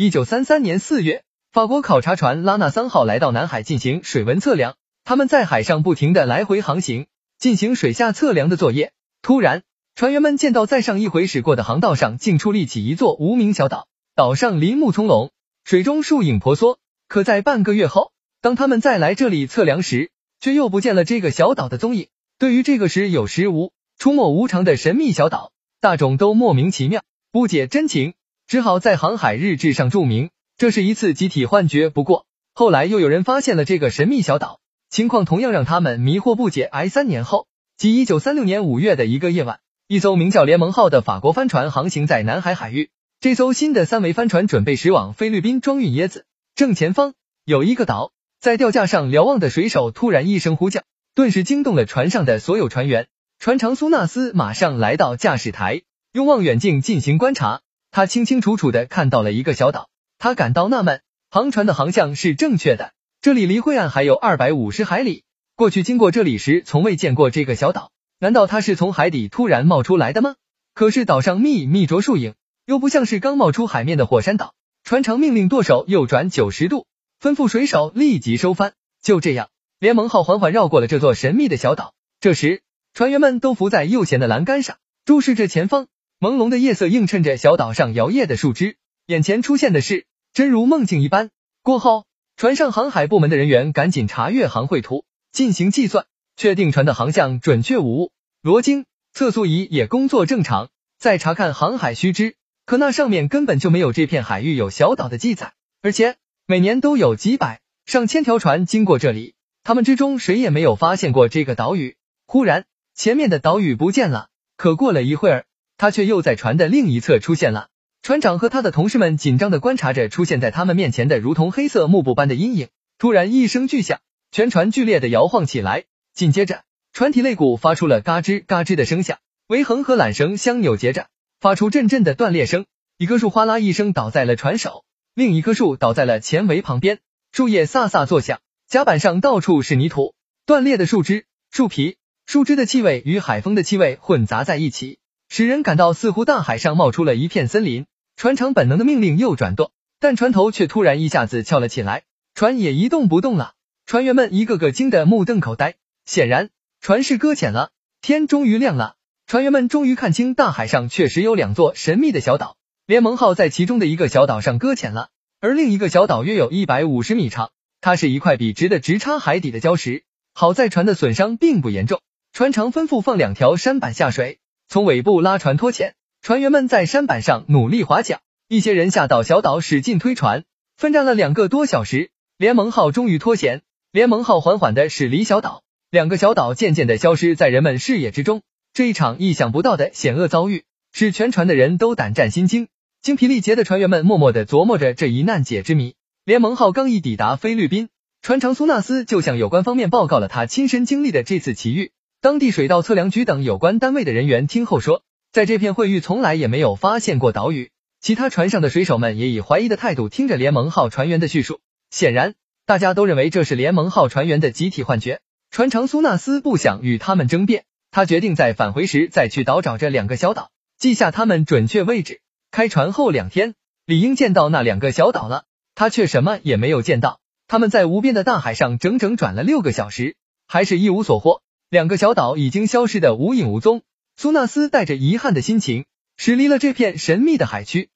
一九三三年四月，法国考察船拉纳三号来到南海进行水文测量，他们在海上不停的来回航行，进行水下测量的作业。突然，船员们见到在上一回驶过的航道上竟矗立起一座无名小岛，岛上林木葱茏，水中树影婆娑。可在半个月后，当他们再来这里测量时，却又不见了这个小岛的踪影。对于这个时有时无、出没无常的神秘小岛，大众都莫名其妙，不解真情，只好在航海日志上注明这是一次集体幻觉。不过后来又有人发现了这个神秘小岛，情况同样让他们迷惑不解。挨三年后，即一九三六年五月的一个夜晚，一艘名叫联盟号的法国帆船航行在南海海域。这艘新的三桅帆船准备驶往菲律宾装运椰子，正前方有一个岛。在吊架上瞭望的水手突然一声呼叫，顿时惊动了船上的所有船员。船长苏纳斯马上来到驾驶台，用望远镜进行观察。他清清楚楚的看到了一个小岛。他感到纳闷，航船的航向是正确的，这里离灰岸还有二百五十海里。过去经过这里时，从未见过这个小岛。难道它是从海底突然冒出来的吗？可是岛上密密着树影，又不像是刚冒出海面的火山岛。船长命令舵手右转九十度。吩咐水手立即收帆。就这样，联盟号缓缓绕过了这座神秘的小岛。这时，船员们都伏在右舷的栏杆上，注视着前方。朦胧的夜色映衬着小岛上摇曳的树枝，眼前出现的事真如梦境一般。过后，船上航海部门的人员赶紧查阅航绘图，进行计算，确定船的航向准确无误。罗经测速仪也工作正常。再查看航海须知，可那上面根本就没有这片海域有小岛的记载，而且。每年都有几百上千条船经过这里，他们之中谁也没有发现过这个岛屿。忽然，前面的岛屿不见了。可过了一会儿，他却又在船的另一侧出现了。船长和他的同事们紧张的观察着出现在他们面前的如同黑色幕布般的阴影。突然一声巨响，全船剧烈的摇晃起来。紧接着，船体肋骨发出了嘎吱嘎吱的声响，桅横和缆绳相扭结着，发出阵阵的断裂声。一棵树哗啦一声倒在了船首。另一棵树倒在了前桅旁边，树叶飒飒作响，甲板上到处是泥土，断裂的树枝、树皮、树枝的气味与海风的气味混杂在一起，使人感到似乎大海上冒出了一片森林。船长本能的命令右转舵，但船头却突然一下子翘了起来，船也一动不动了。船员们一个个惊得目瞪口呆，显然船是搁浅了。天终于亮了，船员们终于看清大海上确实有两座神秘的小岛。联盟号在其中的一个小岛上搁浅了，而另一个小岛约有一百五十米长，它是一块笔直的直插海底的礁石。好在船的损伤并不严重，船长吩咐放两条舢板下水，从尾部拉船脱险。船员们在山板上努力划桨，一些人下到小岛使劲推船，奋战了两个多小时，联盟号终于脱险。联盟号缓缓的驶离小岛，两个小岛渐渐的消失在人们视野之中。这一场意想不到的险恶遭遇，使全船的人都胆战心惊。精疲力竭的船员们默默的琢磨着这一难解之谜。联盟号刚一抵达菲律宾，船长苏纳斯就向有关方面报告了他亲身经历的这次奇遇。当地水道测量局等有关单位的人员听后说，在这片会域从来也没有发现过岛屿。其他船上的水手们也以怀疑的态度听着联盟号船员的叙述，显然大家都认为这是联盟号船员的集体幻觉。船长苏纳斯不想与他们争辩，他决定在返回时再去岛找这两个小岛，记下他们准确位置。开船后两天，理应见到那两个小岛了，他却什么也没有见到。他们在无边的大海上整整转了六个小时，还是一无所获。两个小岛已经消失的无影无踪。苏纳斯带着遗憾的心情驶离了这片神秘的海区。